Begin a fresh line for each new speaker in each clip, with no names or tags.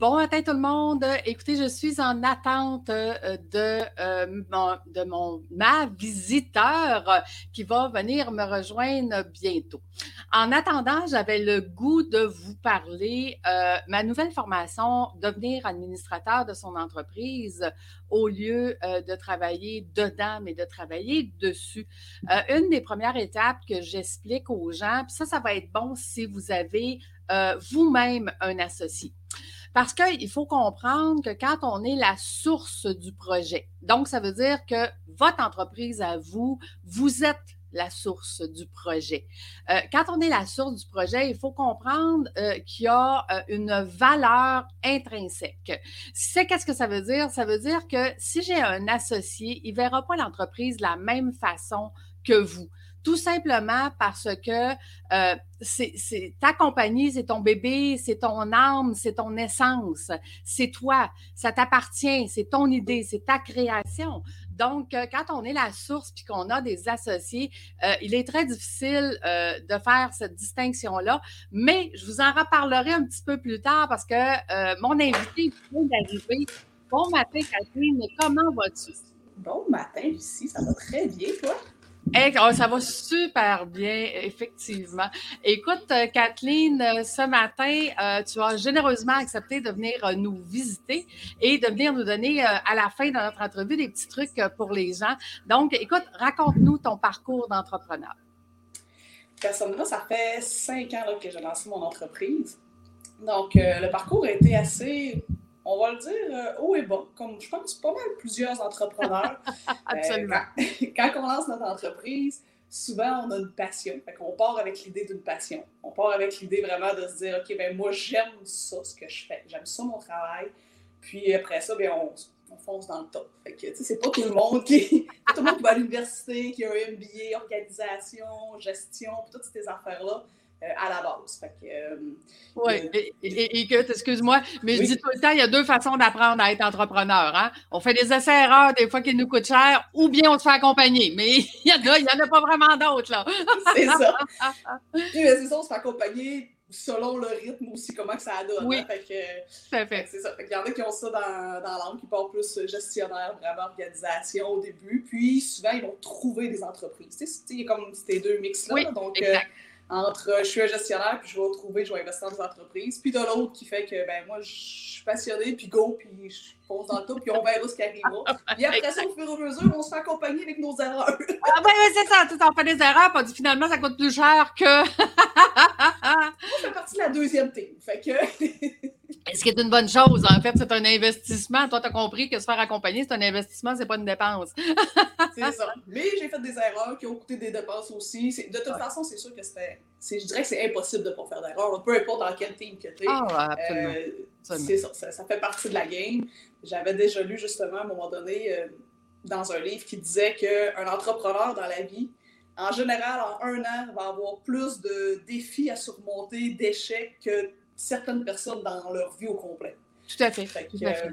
Bon matin tout le monde. Écoutez, je suis en attente euh, de, euh, mon, de mon, ma visiteur qui va venir me rejoindre bientôt. En attendant, j'avais le goût de vous parler euh, ma nouvelle formation, devenir administrateur de son entreprise au lieu euh, de travailler dedans, mais de travailler dessus. Euh, une des premières étapes que j'explique aux gens, puis ça, ça va être bon si vous avez vous-même un associé. Parce qu'il faut comprendre que quand on est la source du projet, donc ça veut dire que votre entreprise à vous, vous êtes la source du projet. Euh, quand on est la source du projet, il faut comprendre euh, qu'il y a euh, une valeur intrinsèque. C'est qu'est-ce que ça veut dire? Ça veut dire que si j'ai un associé, il ne verra pas l'entreprise de la même façon que vous. Tout simplement parce que euh, c'est ta compagnie, c'est ton bébé, c'est ton âme, c'est ton essence, c'est toi, ça t'appartient, c'est ton idée, c'est ta création. Donc, euh, quand on est la source puis qu'on a des associés, euh, il est très difficile de faire cette distinction-là. Mais je vous en reparlerai un petit peu plus tard parce que mon invité vient d'arriver. Bon matin, Catherine. Comment vas-tu?
Bon matin, Lucie. Ça va très bien, toi?
Oh, ça va super bien, effectivement. Écoute, euh, Kathleen, euh, ce matin, euh, tu as généreusement accepté de venir nous visiter et de venir nous donner à la fin de notre entrevue des petits trucs pour les gens. Donc, écoute, raconte-nous ton parcours d'entrepreneur.
Personnellement, ça fait cinq ans que j'ai lancé mon entreprise. Donc, le parcours a été assez on va le dire euh, haut et bas, comme je pense pas mal plusieurs entrepreneurs.
Absolument.
Euh, quand, on lance notre entreprise, souvent on a une passion. Fait qu'on part avec l'idée d'une passion. On part avec l'idée vraiment de se dire, OK, ben moi j'aime ça, ce que je fais. J'aime ça mon travail. Puis après ça, ben on, fonce dans le top. Fait que, tu sais, c'est pas tout le monde qui, tout le monde qui va à l'université, qui a un MBA, organisation, gestion, toutes ces affaires-là. Euh, à la base.
Euh, oui, et, que, excuse-moi, mais je dis tout le temps, il y a deux façons d'apprendre à être entrepreneur. Hein? On fait des essais-erreurs des fois qui nous coûtent cher, ou bien on se fait accompagner. Mais il y en a, il n'y en a pas vraiment d'autres, là.
c'est ça. c'est ça, on se fait accompagner selon le rythme aussi, comment que ça donne.
Oui,
hein? fait
que,
fait. C'est ça. il y en a qui ont ça dans, dans l'âme, qui partent plus gestionnaire, vraiment organisation au début. Puis souvent, ils vont trouver des entreprises. Tu sais, a comme ces deux mix-là.
Oui,
donc,
euh,
entre je suis un gestionnaire, puis je vais trouver, je vais investir dans des entreprises, puis de l'autre qui fait que ben moi, je suis passionné, puis go, puis je pose dans le tout, puis on verra ce qui arrivera. Puis après ça, au fur et à mesure, on se fait accompagner avec nos erreurs.
ah ben c'est ça, tout en fait des erreurs, puis finalement, ça coûte plus cher que...
moi, je fais partie de la deuxième team, fait que...
Ce qui est une bonne chose? En fait, c'est un investissement. Toi, tu as compris que se faire accompagner, c'est un investissement, c'est pas une dépense.
c'est ça. Mais j'ai fait des erreurs qui ont coûté des dépenses aussi. De toute façon, c'est sûr que c'était. Je dirais que c'est impossible de ne pas faire d'erreur, peu importe dans quel team que tu es.
Ah, absolument. Euh,
c'est ça, ça, fait partie de la game. J'avais déjà lu justement à un moment donné euh, dans un livre qui disait qu'un entrepreneur dans la vie, en général, en un an, va avoir plus de défis à surmonter, d'échecs que certaines personnes dans leur vie au complet.
Tout à fait.
Euh,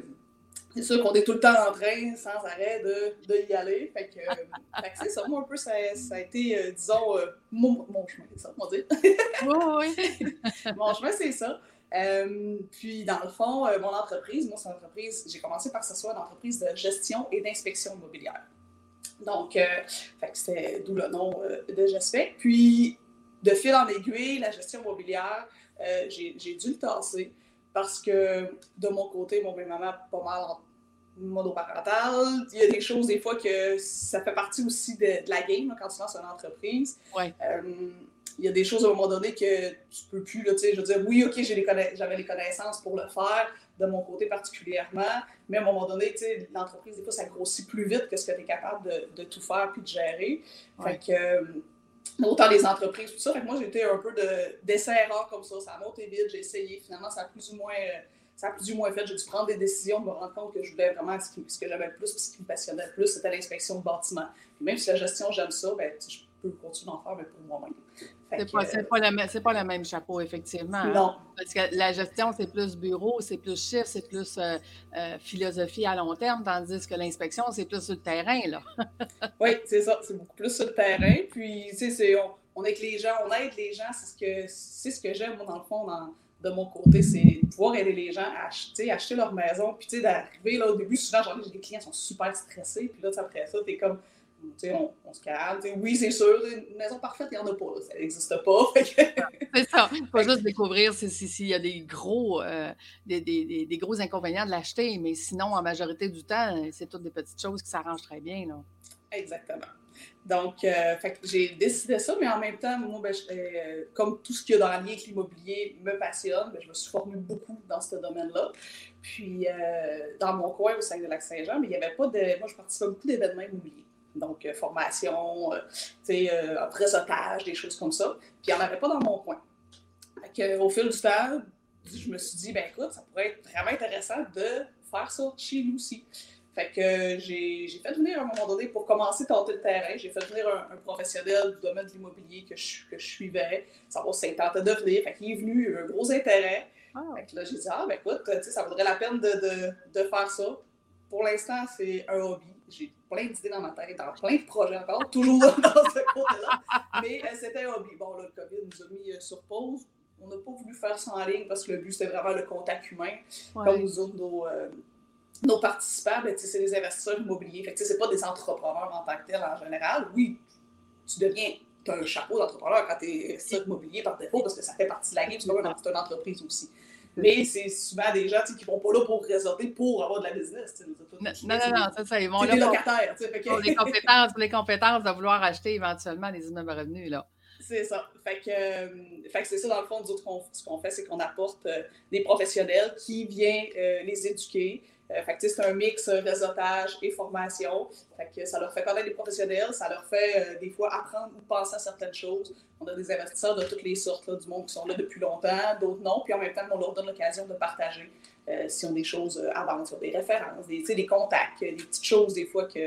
c'est sûr qu'on est tout le temps en train, sans arrêt, de, de y aller. Fait que, euh, c'est ça. Moi, un peu, ça, ça a été, euh, disons, mon, mon, chemin, c'est ça, on va dire.
oui, oui.
mon chemin, c'est ça. puis, dans le fond, mon entreprise, moi, c'est une entreprise, j'ai commencé par que ce soit une entreprise de gestion et d'inspection immobilière. Donc, c'est d'où le nom de GESPEC. Puis, de fil en aiguille, la gestion immobilière, euh, j'ai dû le tasser parce que de mon côté, mon maman pas mal en monoparental. Il y a des choses, des fois, que ça fait partie aussi de, la game quand tu lances une entreprise.
Euh,
il y a des choses à un moment donné que tu peux plus, là, je veux dire, oui, OK, j'avais les, connaissances pour le faire, de mon côté particulièrement, mais à un moment donné, l'entreprise, des fois, ça grossit plus vite que ce que tu es capable de, tout faire puis de gérer. Fait que, euh, autant les entreprises, tout ça. Fait que moi, un peu d'essai-erreur comme ça. Ça a monté vite, j'ai essayé. Finalement, ça a plus ou moins, ça a plus ou moins fait. J'ai dû prendre des décisions, me rendre compte que je voulais vraiment ce, que j'avais le plus, ce qui me passionnait le plus, c'était l'inspection de bâtiment. même si la gestion, j'aime ça, ben, peux continuer d'en faire, mais pour moi-même.
C'est pas, pas, pas, le même chapeau, effectivement. Hein.
Non.
Parce que la gestion, c'est plus bureau, c'est plus chiffre, c'est plus euh, euh, philosophie à long terme, tandis que l'inspection, c'est plus sur le terrain. Là.
oui, c'est ça. C'est beaucoup plus sur le terrain. Puis, tu sais, on, on, les gens, on aide les gens. C'est ce que, ce que j'aime, moi, dans le fond, dans, de mon côté, c'est de pouvoir aider les gens à acheter, acheter leur maison. Puis, tu sais, d'arriver là au début, souvent, genre, les clients sont super stressés. Puis là, après ça, tu es comme, on, se calme. oui, c'est sûr, une maison parfaite, il n'y en a pas. ça n'existe pas.
c'est ça. Il faut juste découvrir s'il y a des gros, euh, des, des, des, gros inconvénients de l'acheter. Mais sinon, en majorité du temps, c'est toutes des petites choses qui s'arrangent très bien. Là.
Exactement. Donc, euh, j'ai décidé ça, mais en même temps, moi, ben, euh, comme tout ce qu'il y a dans le lien avec l'immobilier me passionne, ben, je me suis formée beaucoup dans ce domaine-là. Puis, euh, dans mon coin au sein de Lac-Saint-Jean, mais il n'y avait pas de. Moi, je participais à beaucoup d'événements immobiliers. Donc, formation, réseautage, des choses comme ça. Puis, il n'y en avait pas dans mon coin. au fil du temps, je me suis dit, ben écoute, ça pourrait être vraiment intéressant de faire ça chez nous aussi. Fait que j'ai fait venir à un moment donné, pour commencer à tenter le terrain, j'ai fait venir un, professionnel du domaine de l'immobilier que je, que je suivais, savoir si ça tentait de venir. Fait qu'il est venu, il a eu un gros intérêt. Fait que là, j'ai dit, ah, ben écoute, ça vaudrait la peine de, de, de faire ça. Pour l'instant, c'est un hobby. J'ai plein d'idées dans ma tête, dans plein de projets encore, toujours dans ce côté-là. Mais euh, c'était un hobby. Bon, là, le COVID nous a mis euh, sur pause. On n'a pas voulu faire ça en ligne parce que le but, c'était vraiment le contact humain. Comme nous autres, nos, euh, nos participants, ben, c'est des investisseurs immobiliers. Ce n'est pas des entrepreneurs en tant que tels en général. Oui, tu deviens, tu as un chapeau d'entrepreneur quand tu es investisseur immobilier par défaut parce que ça fait partie de la game, c'est une entreprise aussi. Mais c'est souvent des gens qui ne vont pas là pour réseauter, pour avoir de la business.
Non, non, non, ça, ça, ils vont là
des locataires.
Pour, les compétences, les compétences de vouloir acheter éventuellement des immeubles revenus. Là.
C'est ça. Fait que, euh, fait que c'est ça, dans le fond, nous autres, ce qu'on fait, c'est qu'on apporte euh, des professionnels qui viennent euh, les éduquer, euh, c'est un mix euh, réseautage et formation. Fait que ça leur fait connaître des professionnels, ça leur fait euh, des fois apprendre ou penser à certaines choses. On a des investisseurs de toutes les sortes du monde qui sont là depuis longtemps, d'autres non. Puis en même temps, on leur donne l'occasion de partager s'ils ont des choses à vendre, des références, des, des contacts, des petites choses des fois que,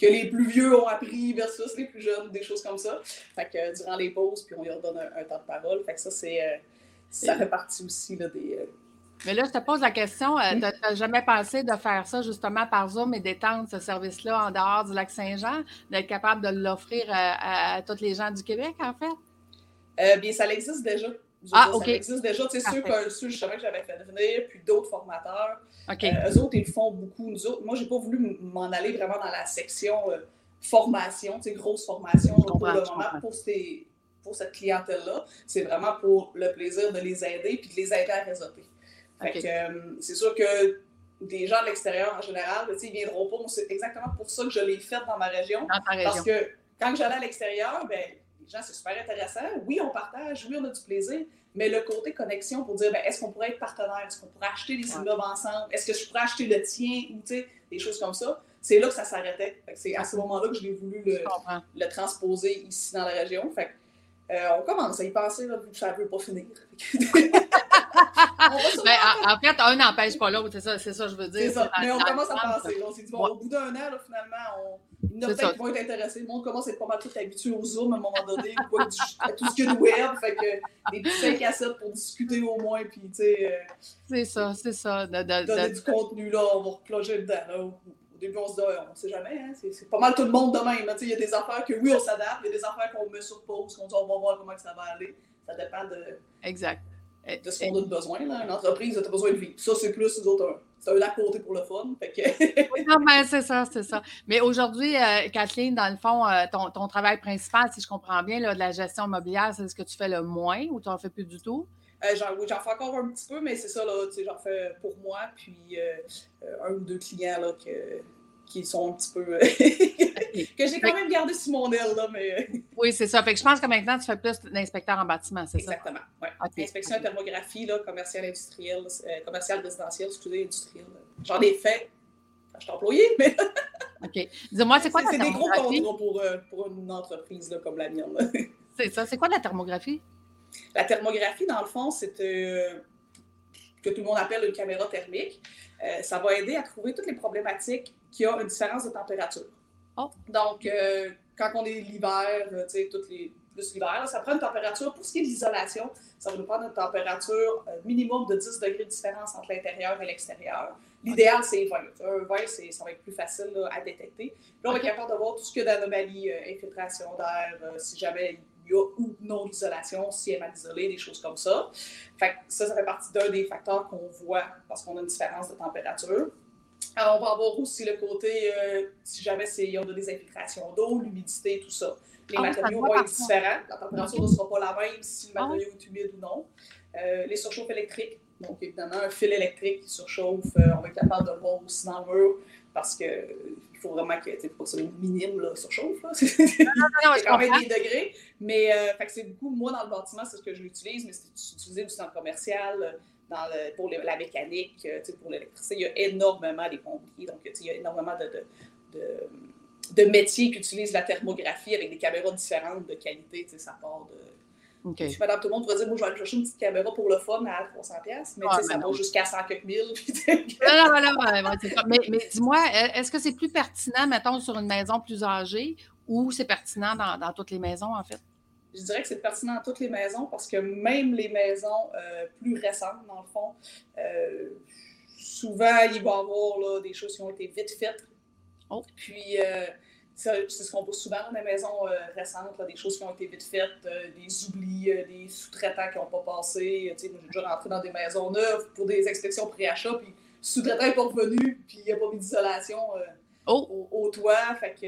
que les plus vieux ont appris versus les plus jeunes, des choses comme ça. Fait que durant les pauses, puis on leur donne un, temps de parole. Fait que ça, c'est, ça fait partie aussi là, des
mais là, je te pose la question, euh, tu n'as jamais pensé de faire ça justement par Zoom et d'étendre ce service-là en dehors du lac Saint-Jean, d'être capable de l'offrir à, tous les gens du Québec, en fait?
Euh, bien, ça existe déjà.
ah, OK.
Ça existe déjà. Tu sais, ceux, que, ceux justement que j'avais fait venir, puis d'autres formateurs, OK. Euh, eux autres, ils le font beaucoup. Nous autres, moi, je n'ai pas voulu m'en aller vraiment dans la section formation, tu sais, grosse formation pour le moment, pour, ces, pour cette clientèle-là. C'est vraiment pour le plaisir de les aider puis de les aider à réseauter. Euh, c'est sûr que des gens de l'extérieur en général, ils viendront pas. C'est exactement pour ça que je l'ai fait dans ma région. Parce que quand j'allais à l'extérieur, ben, les gens, c'est super intéressant. Oui, on partage, oui, on a du plaisir, mais le côté connexion pour dire, ben, est-ce qu'on pourrait être partenaire? Est-ce qu'on pourrait acheter des immeubles ensemble? Est-ce que je pourrais acheter le tien? Ou des choses comme ça. C'est là que ça s'arrêtait. C'est à ce moment-là que je l'ai voulu le, transposer ici dans la région. Fait euh, on commence à y penser, là, ça ne veut pas finir.
ben, en, fait, un n'empêche pas l'autre, c'est ça, c'est ça, je veux dire.
Ça, mais on commence à penser. on s'est dit, bon, au bout d'un an, là, finalement, on... il y en a peut-être qui vont être intéressés. Le monde commence à être pas mal tout habitué au Zoom à un moment donné, ou à, tout ce qu'il y a de web. Fait que des petits 5 à 7 pour discuter au moins, puis tu sais. Euh,
c'est ça, c'est ça.
De, de, donner du contenu, là, on va replonger dedans, là. Au début, on se dit, on ne sait jamais, hein? c'est pas mal tout le monde de même. Il y a des affaires que oui, on s'adapte, il y a des affaires qu'on met sur pause, qu'on dit, on va voir comment ça va aller. Ça dépend de.
Exact
de ce qu'on a besoin. Là. Une entreprise, tu as besoin de vie. Ça, c'est plus, c'est autres, c'est un à côté pour le fun.
non, mais c'est ça, c'est ça. Mais aujourd'hui, euh, Kathleen, dans le fond, euh, ton, ton, travail principal, si je comprends bien, là, de la gestion immobilière, c'est ce que tu fais le moins ou tu n'en fais plus du tout?
Euh, oui, j'en fais encore un petit peu, mais c'est ça, là, j'en fais pour moi, puis un ou deux clients là, que, qui sont un petit peu. Que j'ai quand même gardé sur mon aile, là, mais.
oui, c'est ça. Fait que je pense que maintenant, tu fais plus d'inspecteur en bâtiment, c'est
ça? Exactement. Ouais. Inspection thermographie, là, commercial industriel, euh, commercial résidentiel, excusez, industriel. J'en ai fait quand je suis employé, mais.
OK. Dis-moi, c'est quoi la thermographie?
C'est des gros contrats pour, euh, pour une entreprise là, comme la mienne.
c'est ça. C'est quoi la thermographie?
La thermographie, dans le fond, c'est. Euh, que tout le monde appelle une caméra thermique. Euh, ça va aider à trouver toutes les problématiques qui ont une différence de température. Oh. Donc, euh, quand on est l'hiver, euh, tu sais, toutes les plus l'hiver, ça prend une température. Pour ce qui est de l'isolation, ça va nous prendre une température minimum de 10 degrés de différence entre l'intérieur et l'extérieur. L'idéal, c'est 20. Un 20, ça va être plus facile à détecter. Puis là, on va être capable de voir tout ce qu'il y a d'anomalies, infiltration d'air, si jamais il y a ou non d'isolation, si elle est mal isolée, des choses comme ça. Fait que ça, ça fait partie d'un des facteurs qu'on voit parce qu'on a une différence de température. Alors, on va avoir aussi le côté, euh, si jamais ils ont des infiltrations d'eau, l'humidité, tout ça. Les ah, matériaux vont être différents. La température ne sera pas la même si le ah matériau est humide ou non. Euh, les surchauffes électriques. Donc, évidemment, un fil électrique qui surchauffe, euh, on va être capable de le voir aussi dans le mur parce qu'il faut vraiment que c'est pas ça minime là, surchauffe. Là. c'est quand même des degrés. Mais c'est beaucoup, moi, dans le bâtiment, c'est ce que je l'utilise, mais c'est utilisé aussi dans le commercial dans pour la mécanique, euh, pour l'électricité. Il y a énormément des pompiers, donc il y a énormément de, de, métiers qui utilisent la thermographie avec des caméras différentes de qualité. Ça part de. Okay. Madame, tout le monde pourrait dire, moi, je vais aller chercher une petite caméra pour le fun à 300$, mais ça va jusqu'à 100 quelques mille.
mais, mais dis-moi, est-ce que c'est plus pertinent, mettons, sur une maison plus âgée ou c'est pertinent dans, dans toutes les maisons, en fait?
Je dirais que c'est pertinent dans toutes les maisons parce que même les maisons euh, plus récentes, dans le fond, euh, souvent, il va y avoir des choses qui ont été vite faites. Oh. Puis, euh, c'est ce qu'on voit souvent dans les maisons récentes, des choses qui ont été vite faites, des oublis, des sous-traitants qui n'ont pas passé. j'ai déjà rentré dans des maisons neuves pour des inspections pré-achat, puis le sous-traitant n'est pas revenu, puis il n'y a pas mis d'isolation oh. au, au, toit. Fait que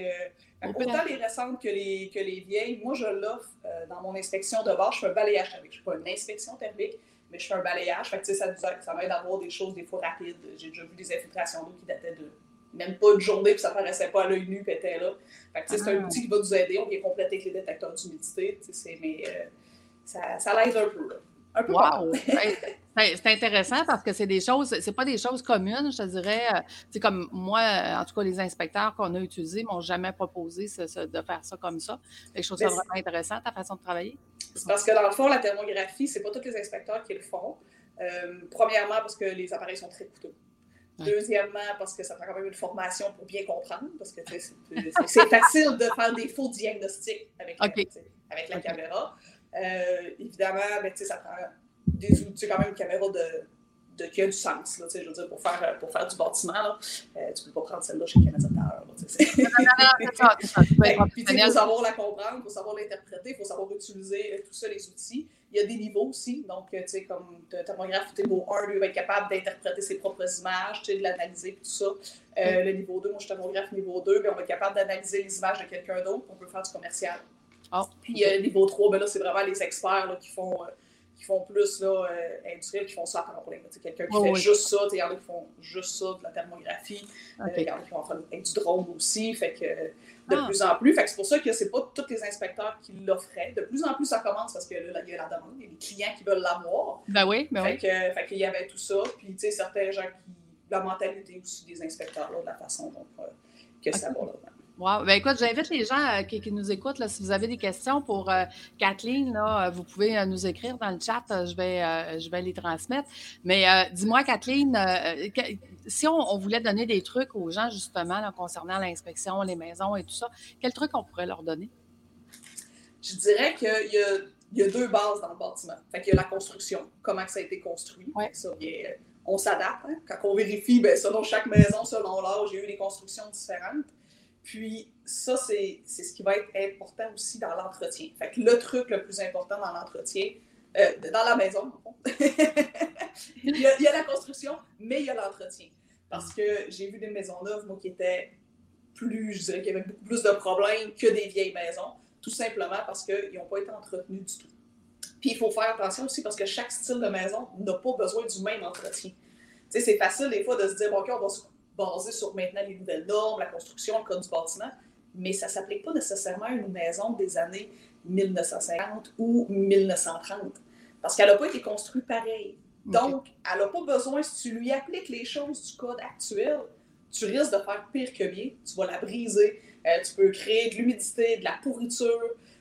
Autant les récentes que les, que les vieilles, moi, je l'offre euh, dans mon inspection de base. Je fais un balayage thermique. Je ne fais pas une inspection thermique, mais je fais un balayage. Fait que, ça, ça m'aide d'avoir des choses des fois rapides. J'ai déjà vu des infiltrations d'eau qui dataient de même pas une journée, puis ça paraissait pas à l'œil nu, puis était là. Fait que, c'est un ah. outil qui va nous aider. On vient compléter avec les détecteurs d'humidité. Mais euh, ça, ça l'aide un peu. Là.
Wow! c'est intéressant parce que c'est des choses, c'est pas des choses communes, je te dirais. C'est euh, comme moi, en tout cas, les inspecteurs qu'on a utilisés m'ont jamais proposé de faire ça comme ça. je trouve ça vraiment intéressant, ta façon de travailler.
C'est parce que dans le fond, la thermographie, c'est pas tous les inspecteurs qui le font. Euh, premièrement, parce que les appareils sont très coûteux. Deuxièmement, parce que ça prend quand même une formation pour bien comprendre, parce que c'est facile de faire des faux diagnostics avec, avec la caméra. Euh, évidemment, ben, ça prend des outils, quand même une caméra de, de, qui a du sens, là, je veux dire, pour faire, pour faire du bâtiment. Là. Euh, tu ne peux pas prendre celle-là chez Canada Tower. Puis il faut savoir la comprendre, il faut savoir l'interpréter, il faut savoir utiliser euh, tout ça, les outils. Il y a des niveaux aussi, donc, tu sais, comme thermographe niveau 1, lui va être capable d'interpréter ses propres images, de l'analyser, tout ça. Le niveau 2, moi, je suis thermographe niveau 2, puis on va être capable d'analyser les images de quelqu'un d'autre, on peut faire du commercial. Ah. Puis euh, niveau 3, ben là, c'est vraiment les experts qui, font, euh, qui font plus là, euh, industriel, qui font ça à temps plein. Quelqu'un qui fait juste ça, il y en a qui font juste ça, de la thermographie. Il y en a qui vont faire du drone aussi. Fait que de ah. plus en plus. Fait que c'est pour ça que c'est pas tous les inspecteurs qui l'offraient. De plus en plus, ça commence parce que là, il y a la demande, il y a des clients qui veulent l'avoir.
Ben oui, ben
fait
oui.
Que, fait qu'il y avait tout ça. Puis, tu sais, certains gens qui. La mentalité aussi des inspecteurs, là, de la façon dont que ça va là.
Wow. Ben écoute, j'invite les gens euh, qui, nous écoutent, là, si vous avez des questions pour euh, Kathleen, là, euh, vous pouvez nous écrire dans le chat, je, vais, je vais les transmettre. Mais dis-moi, Kathleen, si on, voulait donner des trucs aux gens, justement, concernant l'inspection, les maisons et tout ça, quels trucs on pourrait leur donner?
Je dirais qu'il y, y a, deux bases dans le bâtiment. Fait qu'il y a la construction, comment ça a été construit. Ça, on s'adapte. Hein. Quand on vérifie, bien, selon chaque maison, selon l'âge, il y a eu des constructions différentes. Puis ça, c'est ce qui va être important aussi dans l'entretien. Fait que le truc le plus important dans l'entretien, euh, dans la maison, il, y a, la construction, mais il y a l'entretien. Parce que j'ai vu des maisons neuves, qui étaient plus, je dirais qu'il y beaucoup plus de problèmes que des vieilles maisons, tout simplement parce qu'ils n'ont pas été entretenus du tout. Puis il faut faire attention aussi parce que chaque style de maison n'a pas besoin du même entretien. Tu sais, c'est facile des fois de se dire, OK, on va se basé sur maintenant les nouvelles normes, la construction, le code du bâtiment, mais ça ne s'applique pas nécessairement à une maison des années 1950 ou 1930, parce qu'elle n'a pas été construite pareil. Donc, elle n'a pas besoin, si tu lui appliques les choses du code actuel, tu risques de faire pire que bien. Tu vas la briser. Euh, tu peux créer de l'humidité, de la pourriture.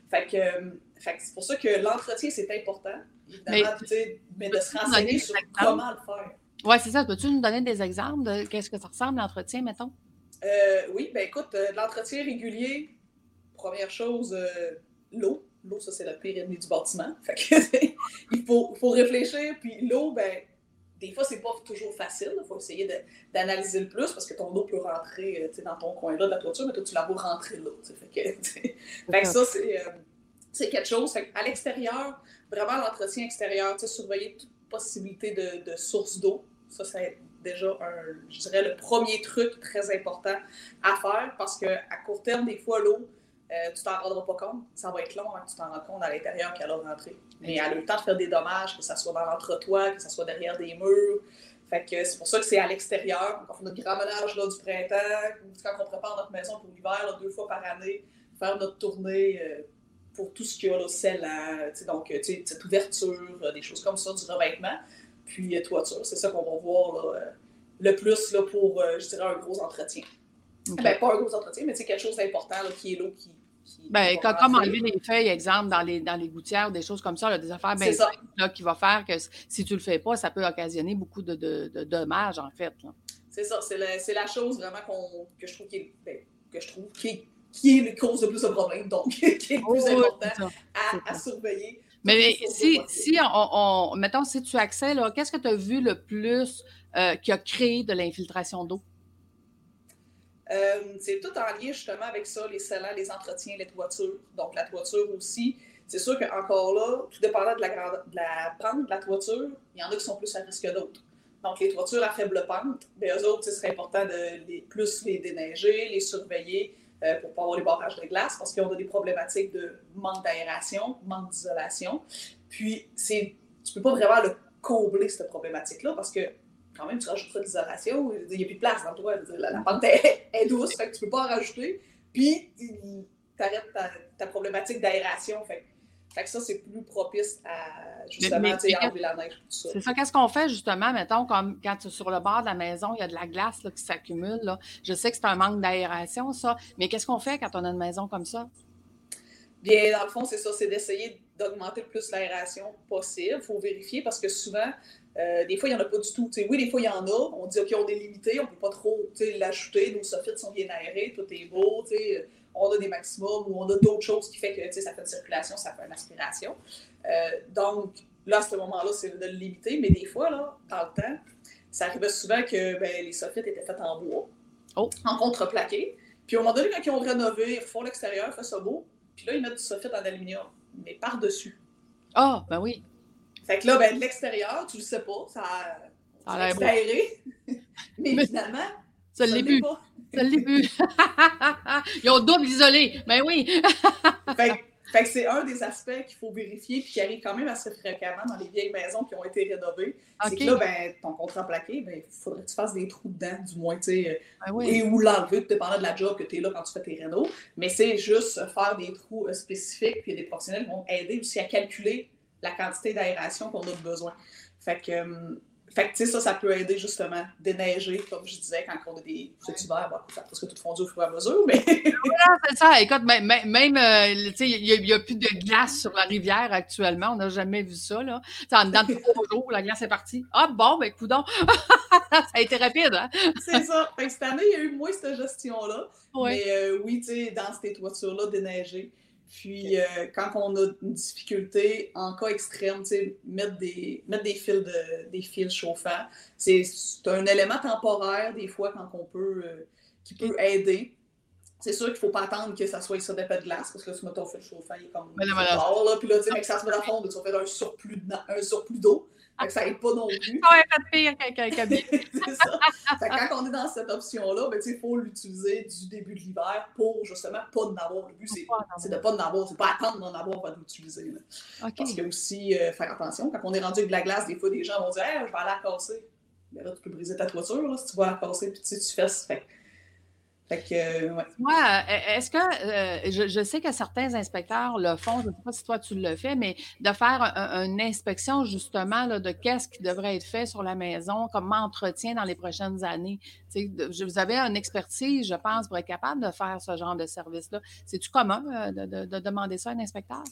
Fait que, euh, c'est pour ça que l'entretien, c'est important, évidemment, mais, mais de se renseigner sur comment le faire.
Oui, c'est ça. Peux-tu nous donner des exemples de qu'est-ce que ça ressemble, l'entretien, mettons?
Euh, oui, ben écoute, euh, l'entretien régulier, première chose, euh, l'eau. L'eau, ça, c'est le pire ennemi du bâtiment. Fait il faut, réfléchir. Puis l'eau, ben, des fois, c'est pas toujours facile. Il faut essayer d'analyser le plus parce que ton eau peut rentrer dans ton coin-là de la toiture, mais toi, tu la vois rentrer là. Fait que, fait que ça, c'est quelque chose. À l'extérieur, vraiment l'entretien extérieur, surveiller toute possibilité de, source d'eau. Ça, c'est déjà, je dirais, le premier truc très important à faire parce qu'à court terme, des fois, l'eau, euh, tu t'en rendras pas compte. Ça va être long que tu t'en rends compte à l'intérieur qu'elle a rentré. Mais elle a le temps de faire des dommages, que ce soit dans l'entretoit, que ce soit derrière des murs. Fait que c'est pour ça que c'est à l'extérieur. On fait notre grand ménage là, du printemps, quand on prépare notre maison pour l'hiver, deux fois par année, faire notre tournée euh, pour tout ce qu'il y a, là, scellant, donc cette ouverture, euh, des choses comme ça, du revêtement. Puis toiture, c'est ça qu'on va voir là, le plus là, pour, je dirais, un gros entretien. Ben, pas un gros entretien, mais c'est quelque chose d'important qui est l'eau qui.
ben, comme enlever les feuilles, exemple, dans les, dans les gouttières, des choses comme ça, là, des affaires bien simples qui va faire que si tu ne le fais pas, ça peut occasionner beaucoup de, de, dommages, en fait.
C'est ça, c'est la, la, chose vraiment que je trouve qui est, ben, que je trouve qui est, qui est cause de plus de problèmes, donc qui est le plus important à, à, surveiller.
Mais, si, si on, mettons, si tu accèdes, qu'est-ce que tu as vu le plus euh, qui a créé de l'infiltration d'eau?
Euh, c'est tout en lien justement avec ça, les scellants, les entretiens, les toitures. Donc la toiture aussi. C'est sûr qu'encore là, tout dépendant de la, de la pente de la toiture, il y en a qui sont plus à risque que d'autres. Donc les toitures à faible pente, bien, eux autres, ce serait important de les, plus les déneiger, les surveiller euh, pour pas avoir les barrages de glace parce qu'on a des problématiques de manque d'aération, manque d'isolation. Puis c'est, tu peux pas vraiment le combler cette problématique-là parce que quand même, tu rajoutes de l'isolation, il n'y a plus de place dans toi. La, pente est, douce, fait que tu peux pas en rajouter. Puis, tu arrêtes ta, problématique d'aération. Fait, que ça, c'est plus propice à justement enlever la neige.
C'est ça. Qu'est-ce qu'on fait justement, mettons, comme quand tu es sur le bord de la maison, il y a de la glace qui s'accumule. Je sais que c'est un manque d'aération, ça, mais qu'est-ce qu'on fait quand on a une maison comme ça?
Bien, dans le fond, c'est ça, c'est d'essayer d'augmenter le plus l'aération possible. Il faut vérifier parce que souvent, euh, des fois, il n'y en a pas du tout. oui, des fois, il y en a. On dit, OK, on est limité, on ne peut pas trop l'ajouter. Nos soffits sont bien aérés, tout est beau. On a des maximums ou on a d'autres choses qui font que ça fait une circulation, ça fait une aspiration. Euh, donc, là, à ce moment-là, c'est de le limiter. Mais des fois, là, dans le temps, ça arrivait souvent que ben, les soffits étaient faits en bois, oh. en contreplaqué. Puis, au moment donné, quand ils ont rénové, ils refont l'extérieur, ils font ça beau. Puis là, ils mettent du soffit en aluminium, mais par-dessus.
Ah, ben oui.
Fait que là, ben, de l'extérieur, tu le sais pas, ça, a aéré. Mais, finalement,
ça l'est plus. Ça l'est plus. Ils ont double isolé. Ben oui.
fait, fait, que c'est un des aspects qu'il faut vérifier et qui arrive quand même assez fréquemment dans les vieilles maisons qui ont été rénovées. C'est que là, ben, ton contrat plaqué, ben, il faudrait que tu fasses des trous dedans, du moins, tu sais, ben oui. et ou l'enlever, dépendant de la job que tu es là quand tu fais tes rénaux. Mais c'est juste faire des trous euh, spécifiques, puis des professionnels vont aider aussi à calculer la quantité d'aération qu'on a besoin. Fait que, euh, fait que, ça, ça peut aider justement déneiger, comme je disais, quand on a des petits hivers, bon, ça parce que tout fondu au fur et à mesure, mais.
c'est ça. Écoute, même, même euh, sais, il n'y a, plus de glace sur la rivière actuellement. On n'a jamais vu ça, là. en dedans de trois jours, la glace est partie. Ah, bon, ben, coudon. ça a été rapide, hein?
c'est ça. Fait que cette année, il y a eu moins cette gestion-là. Mais euh, oui, tu sais, dans ces toitures-là, déneiger. Puis, euh, quand on a une difficulté, en cas extrême, mettre des, mettre des fils, de, des fils chauffants, c'est un élément temporaire, des fois, quand on peut, euh, qui peut aider. C'est sûr qu'il ne faut pas attendre que ça soit ça d'épais de glace, parce que là, si ton fil chauffant, il est comme. Là, puis là, tu sais, que ça se met à fond, tu vas faire un surplus d'eau ça n'aide pas non plus.
Ça va être pire qu'un cabine.
c'est ça. quand on est dans cette option-là, ben, il faut l'utiliser du début de l'hiver pour justement pas en avoir. Le but, c'est de ne pas en avoir. C'est pas attendre d'en avoir pour l'utiliser. Parce que aussi, euh, faire attention, quand on est rendu avec de la glace, des fois, des gens vont dire hey, je vais aller la casser. Mais ben là, tu peux briser ta toiture là, si tu vas la casser, puis tu, sais, tu fais. Fait fait que, euh, ouais.
Euh, est-ce que, euh, je, sais que certains inspecteurs le font, je ne sais pas si toi tu le fais, mais de faire une inspection justement là, de qu'est-ce qui devrait être fait sur la maison, comme entretien dans les prochaines années? vous avez une expertise, je pense, pour être capable de faire ce genre de service-là. C'est-tu commun de, demander ça à un inspecteur?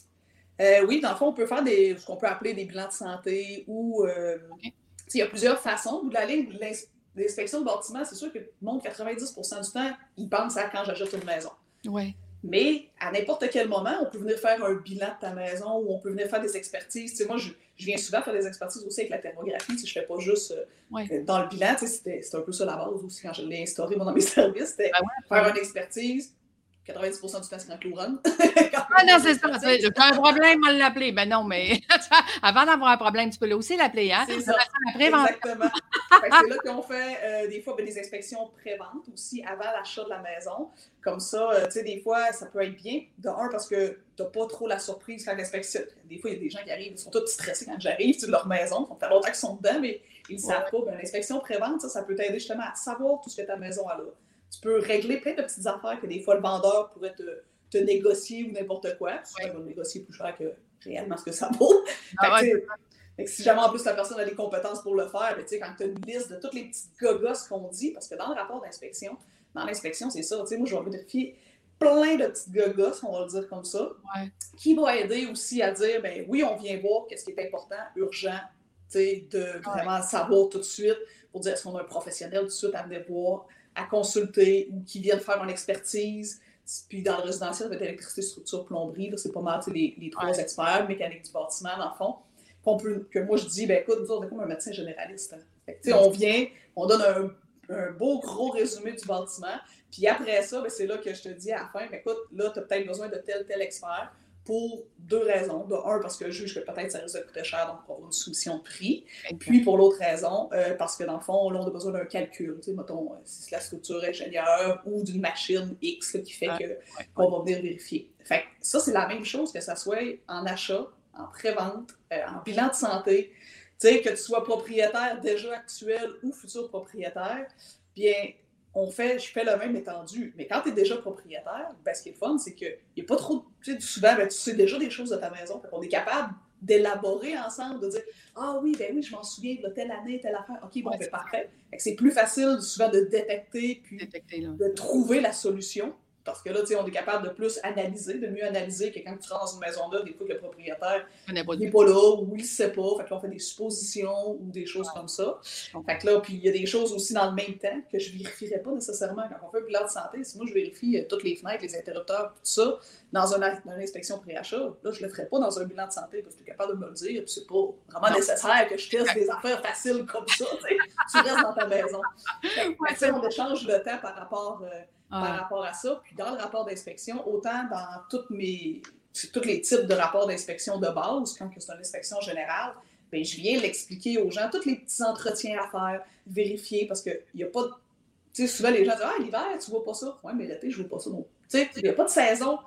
oui, dans le fond, on peut faire des, ce qu'on peut appeler des bilans de santé ou il y a plusieurs façons. Vous allez l'inspection de bâtiment, c'est sûr que le monde, 90% du temps, ils pensent à quand j'achète une maison. Mais à n'importe quel moment, on peut venir faire un bilan de ta maison ou on peut venir faire des expertises. Tu sais, moi, je, viens souvent faire des expertises aussi avec la thermographie. Tu sais, je ne fais pas juste euh, dans le bilan. Tu sais, c'était un peu ça la base aussi quand je l'ai instauré moi, dans mes services. C'était ben faire une expertise, 90% du temps, c'est quand Clouronne.
ah non, c'est ça. J'ai un problème à l'appeler. Ben non, mais avant d'avoir un problème, tu peux aussi l'appeler. Hein?
C'est ça. Exactement. c'est là qu'on fait euh, des fois ben, des inspections préventes aussi avant l'achat de la maison. Comme ça, euh, tu sais, des fois, ça peut être bien. De un, parce que tu n'as pas trop la surprise quand l'inspection. Des fois, il y a des gens qui arrivent, ils sont tous stressés quand j'arrive de leur maison. Ça fait longtemps qu'ils sont dedans, mais ils ne savent pas. Ben, l'inspection prévente, ça, ça peut t'aider justement à savoir tout ce que ta maison a là tu peux régler plein de petites affaires que des fois le vendeur pourrait te, négocier ou n'importe quoi. Tu vas négocier plus cher que réellement ce que ça vaut. Ah si jamais en plus la personne a les compétences pour le faire, ben, quand tu as une liste de toutes les petites gogosses qu'on dit, parce que dans le rapport d'inspection, dans l'inspection, c'est ça, moi je vais vérifier plein de petites gogosses, on va le dire comme ça, qui va aider aussi à dire, ben oui, on vient voir qu'est-ce qui est important, urgent, de vraiment savoir tout de suite, pour dire est-ce qu'on a un professionnel tout de suite à venir voir, à consulter ou qui viennent faire une expertise. Puis dans le résidentiel, peut-être électricité, structure, plomberie, c'est pas mal les, les trois experts, mécanique du bâtiment, dans le fond. Peut, que moi, je dis, ben écoute, nous on est comme un médecin généraliste. Hein. on vient, on donne un, un, beau gros résumé du bâtiment, puis après ça, ben, c'est là que je te dis à la fin, ben, écoute, là, tu as peut-être besoin de tel, tel expert pour deux raisons. De un, parce que je juge que peut-être ça risque de coûter cher, donc pour avoir une soumission de prix. Puis pour l'autre raison, euh, parce que dans le fond, là, on a besoin d'un calcul. Tu sais, mettons, euh, si c'est la structure ingénieure ou d'une machine X qui fait qu'on va venir vérifier. Fait ça, c'est la même chose que ça soit en achat, en pré-vente, euh, en bilan de santé. Tu sais, que tu sois propriétaire déjà actuel ou futur propriétaire, bien, on fait, je fais le même étendu. Mais quand tu es déjà propriétaire, ben, ce qui est fun, c'est qu'il n'y a pas trop. Tu sais, souvent, ben, tu sais déjà des choses de ta maison. On est capable d'élaborer ensemble, de dire Ah oui, ben oui, je m'en souviens de telle année, telle affaire. OK, bon, ben, parfait. C'est plus facile souvent de détecter puis de trouver la solution parce que là, tu sais, on est capable de plus analyser, de mieux analyser que quand tu rentres dans une maison là, des fois que le propriétaire n'est pas, là ou il ne sait pas. Fait que là, on fait des suppositions ou des choses comme ça. Fait que là, puis il y a des choses aussi dans le même temps que je ne vérifierais pas nécessairement quand on fait un bilan de santé. Si moi, je vérifie euh, toutes les fenêtres, les interrupteurs, tout ça, dans une, inspection pré-achat, là, je ne le ferais pas dans un bilan de santé parce que tu es capable de me le dire. Puis c'est pas vraiment nécessaire que je teste des affaires faciles comme ça. Tu restes dans ta maison. Fait on échange le temps par rapport. Euh, par rapport à ça. Puis dans le rapport d'inspection, autant dans toutes mes, tous les types de rapports d'inspection de base, quand c'est une inspection générale, bien, je viens l'expliquer aux gens, tous les petits entretiens à faire, vérifier, parce qu'il n'y a pas de. Tu sais, souvent les gens disent Ah, l'hiver, tu vois pas ça. Oui, mais l'été, je vois pas ça. Donc, tu sais, il n'y a pas de saison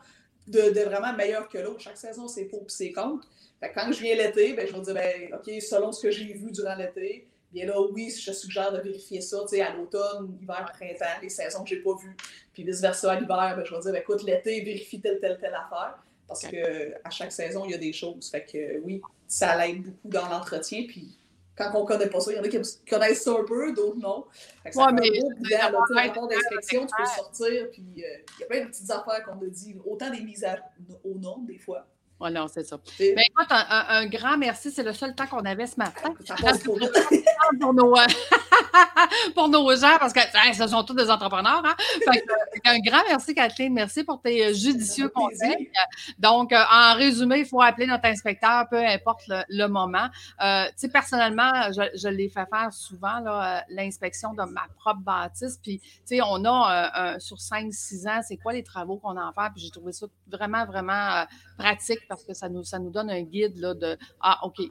de, de vraiment meilleure que l'autre. Chaque saison, c'est pour et c'est contre. Fait quand je viens l'été, ben, je vais dire ben, OK, selon ce que j'ai vu durant l'été, Bien là, oui, je suggère de vérifier ça, tu sais, à l'automne, hiver, printemps, les saisons que je n'ai pas vues. Puis vice-versa, à l'hiver, ben, je vais dire, ben, écoute, l'été, vérifie telle, telle, telle affaire. Parce qu'à chaque saison, il y a des choses. Fait que oui, ça l'aide beaucoup dans l'entretien. Puis quand on ne connaît pas ça, il y en a qui connaissent ça un peu, d'autres non. Fait que ça ouais, mais un beau bilan, d'inspection, tu peux sortir. Puis euh, il y a plein de petites affaires qu'on a dit, autant des mises au nom, des fois.
Voilà, c'est ça. Ben, écoute, un, grand merci. C'est le seul temps qu'on avait ce matin. Ça passe pour, nos, pour nos gens, parce que ce sont tous des entrepreneurs. Hein? un grand merci, Kathleen. Merci pour tes euh, judicieux conseils. Donc, euh, en résumé, il faut appeler notre inspecteur, peu importe le, moment. Euh, tu sais, personnellement, je, je l'ai fait faire souvent, l'inspection de ma propre bâtisse. Puis, tu sais, on a sur 5-6 ans, c'est quoi les travaux qu'on a à faire? Puis, j'ai trouvé ça vraiment, vraiment pratique parce que ça nous, ça nous donne un guide là, de Ah, OK,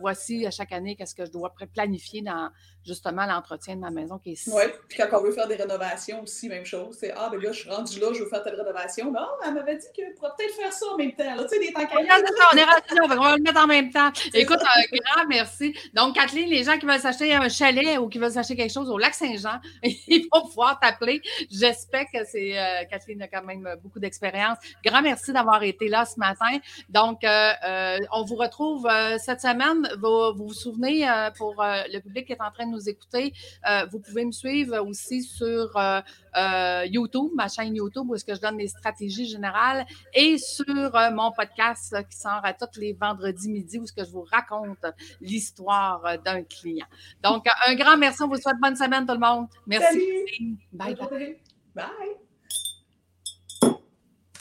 voici à chaque année qu'est-ce que je dois planifier dans justement l'entretien de ma maison qui est
Oui, puis quand on veut faire des rénovations aussi, même chose. C'est Ah, ben là, je suis rendue là, je veux faire telle rénovation. Non, elle m'avait dit qu'elle pourrait peut-être faire ça en même temps. tu sais, des temps On est
rendu on va le mettre en même temps. Écoute, un grand merci. Donc, Kathleen, les gens qui veulent s'acheter un chalet ou qui veulent s'acheter quelque chose au lac Saint-Jean, ils vont pouvoir t'appeler. J'espère que c'est euh, Kathleen a quand même beaucoup d'expérience. Grand merci d'avoir été là ce matin. Donc, euh, euh, on vous retrouve cette semaine. Vous vous, souvenez, pour le public qui est en train de nous écouter, vous pouvez me suivre aussi sur YouTube, ma chaîne YouTube, où est-ce que je donne des stratégies générales, et sur mon podcast qui sort à tous les vendredis midi, où est-ce que je vous raconte l'histoire d'un client. Donc, un grand merci. On vous souhaite bonne semaine, tout le monde. Merci.
Bye. Bye. bye.